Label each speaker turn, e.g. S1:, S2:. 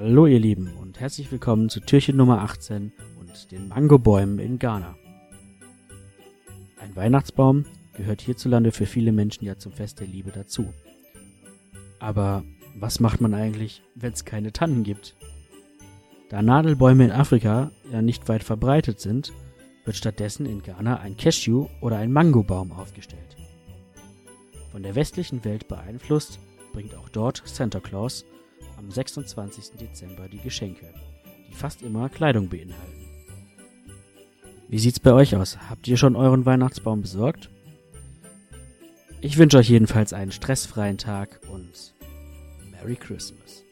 S1: Hallo ihr Lieben und herzlich willkommen zu Türchen Nummer 18 und den Mangobäumen in Ghana. Ein Weihnachtsbaum gehört hierzulande für viele Menschen ja zum Fest der Liebe dazu. Aber was macht man eigentlich, wenn es keine Tannen gibt? Da Nadelbäume in Afrika ja nicht weit verbreitet sind, wird stattdessen in Ghana ein Cashew- oder ein Mangobaum aufgestellt. Von der westlichen Welt beeinflusst, bringt auch dort Santa Claus am 26. Dezember die Geschenke, die fast immer Kleidung beinhalten. Wie sieht's bei euch aus? Habt ihr schon euren Weihnachtsbaum besorgt? Ich wünsche euch jedenfalls einen stressfreien Tag und Merry Christmas.